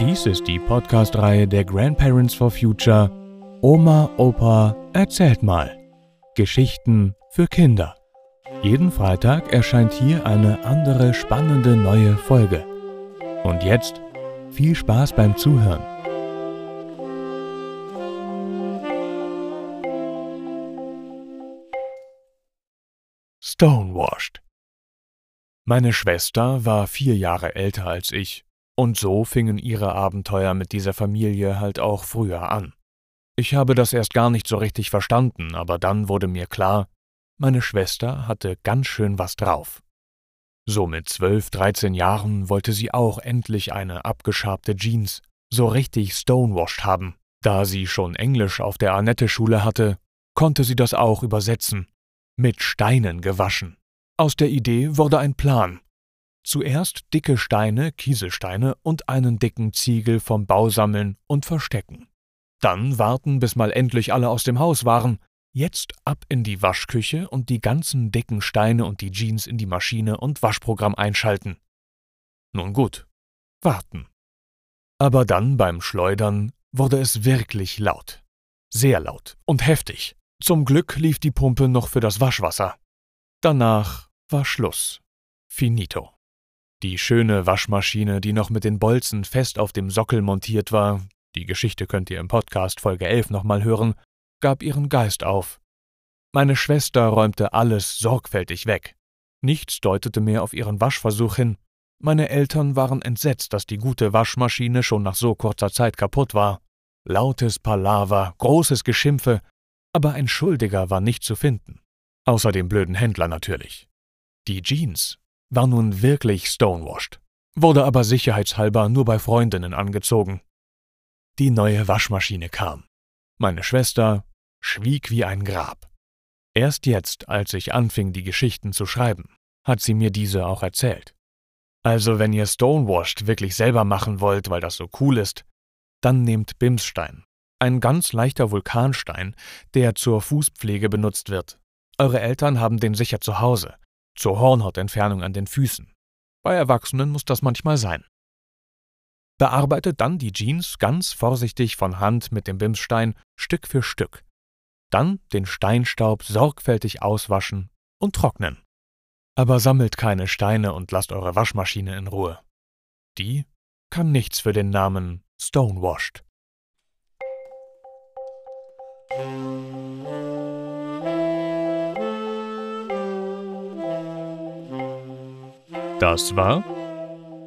Dies ist die Podcast-Reihe der Grandparents for Future Oma, Opa, erzählt mal. Geschichten für Kinder. Jeden Freitag erscheint hier eine andere spannende neue Folge. Und jetzt viel Spaß beim Zuhören. Stonewashed. Meine Schwester war vier Jahre älter als ich, und so fingen ihre Abenteuer mit dieser Familie halt auch früher an. Ich habe das erst gar nicht so richtig verstanden, aber dann wurde mir klar, meine Schwester hatte ganz schön was drauf. So mit zwölf, dreizehn Jahren wollte sie auch endlich eine abgeschabte Jeans, so richtig stonewashed haben. Da sie schon Englisch auf der Annette-Schule hatte, konnte sie das auch übersetzen. Mit Steinen gewaschen. Aus der Idee wurde ein Plan. Zuerst dicke Steine, Kieselsteine und einen dicken Ziegel vom Bau sammeln und verstecken. Dann warten, bis mal endlich alle aus dem Haus waren. Jetzt ab in die Waschküche und die ganzen dicken Steine und die Jeans in die Maschine und Waschprogramm einschalten. Nun gut, warten. Aber dann beim Schleudern wurde es wirklich laut. Sehr laut und heftig. Zum Glück lief die Pumpe noch für das Waschwasser. Danach war Schluss. Finito. Die schöne Waschmaschine, die noch mit den Bolzen fest auf dem Sockel montiert war, die Geschichte könnt ihr im Podcast Folge 11 nochmal hören, gab ihren Geist auf. Meine Schwester räumte alles sorgfältig weg. Nichts deutete mehr auf ihren Waschversuch hin. Meine Eltern waren entsetzt, dass die gute Waschmaschine schon nach so kurzer Zeit kaputt war. Lautes Palaver, großes Geschimpfe, aber ein Schuldiger war nicht zu finden. Außer dem blöden Händler natürlich. Die Jeans war nun wirklich stonewashed, wurde aber sicherheitshalber nur bei Freundinnen angezogen. Die neue Waschmaschine kam. Meine Schwester schwieg wie ein Grab. Erst jetzt, als ich anfing, die Geschichten zu schreiben, hat sie mir diese auch erzählt. Also, wenn ihr Stonewashed wirklich selber machen wollt, weil das so cool ist, dann nehmt Bimsstein, ein ganz leichter Vulkanstein, der zur Fußpflege benutzt wird. Eure Eltern haben den sicher zu Hause, zur Hornhautentfernung an den Füßen. Bei Erwachsenen muss das manchmal sein. Bearbeitet dann die Jeans ganz vorsichtig von Hand mit dem Bimsstein Stück für Stück. Dann den Steinstaub sorgfältig auswaschen und trocknen. Aber sammelt keine Steine und lasst eure Waschmaschine in Ruhe. Die kann nichts für den Namen Stonewashed. Das war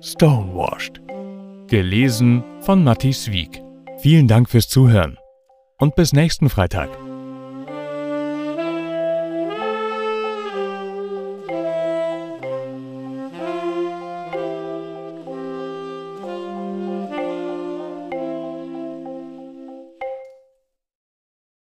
Stonewashed. Gelesen von Matti Wieg. Vielen Dank fürs Zuhören und bis nächsten Freitag.